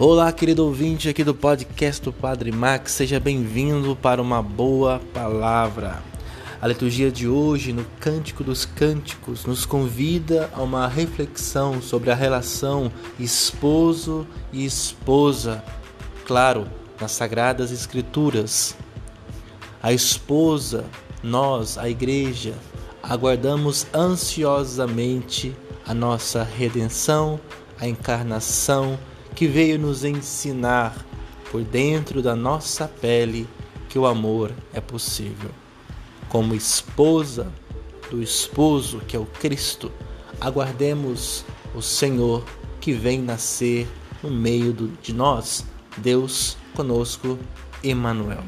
Olá, querido ouvinte aqui do podcast do Padre Max, seja bem-vindo para uma boa palavra. A liturgia de hoje, no Cântico dos Cânticos, nos convida a uma reflexão sobre a relação esposo e esposa, claro, nas Sagradas Escrituras. A esposa, nós, a igreja, aguardamos ansiosamente a nossa redenção, a encarnação, que veio nos ensinar por dentro da nossa pele que o amor é possível. Como esposa do esposo que é o Cristo, aguardemos o Senhor que vem nascer no meio de nós, Deus conosco, Emmanuel.